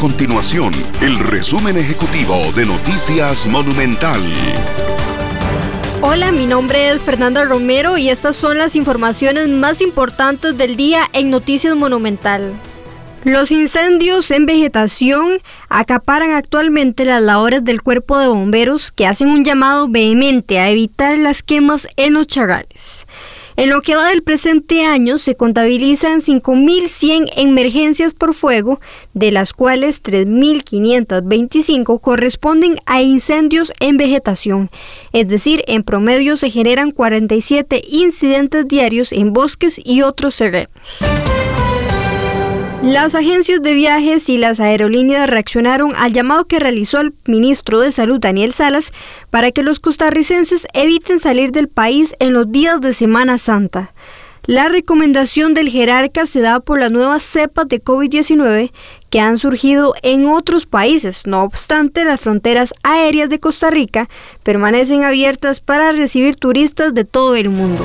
continuación el resumen ejecutivo de Noticias Monumental. Hola, mi nombre es Fernanda Romero y estas son las informaciones más importantes del día en Noticias Monumental. Los incendios en vegetación acaparan actualmente las labores del cuerpo de bomberos que hacen un llamado vehemente a evitar las quemas en los charrales. En lo que va del presente año se contabilizan 5.100 emergencias por fuego, de las cuales 3.525 corresponden a incendios en vegetación, es decir, en promedio se generan 47 incidentes diarios en bosques y otros terrenos. Las agencias de viajes y las aerolíneas reaccionaron al llamado que realizó el ministro de Salud Daniel Salas para que los costarricenses eviten salir del país en los días de Semana Santa. La recomendación del jerarca se da por las nuevas cepas de COVID-19 que han surgido en otros países. No obstante, las fronteras aéreas de Costa Rica permanecen abiertas para recibir turistas de todo el mundo.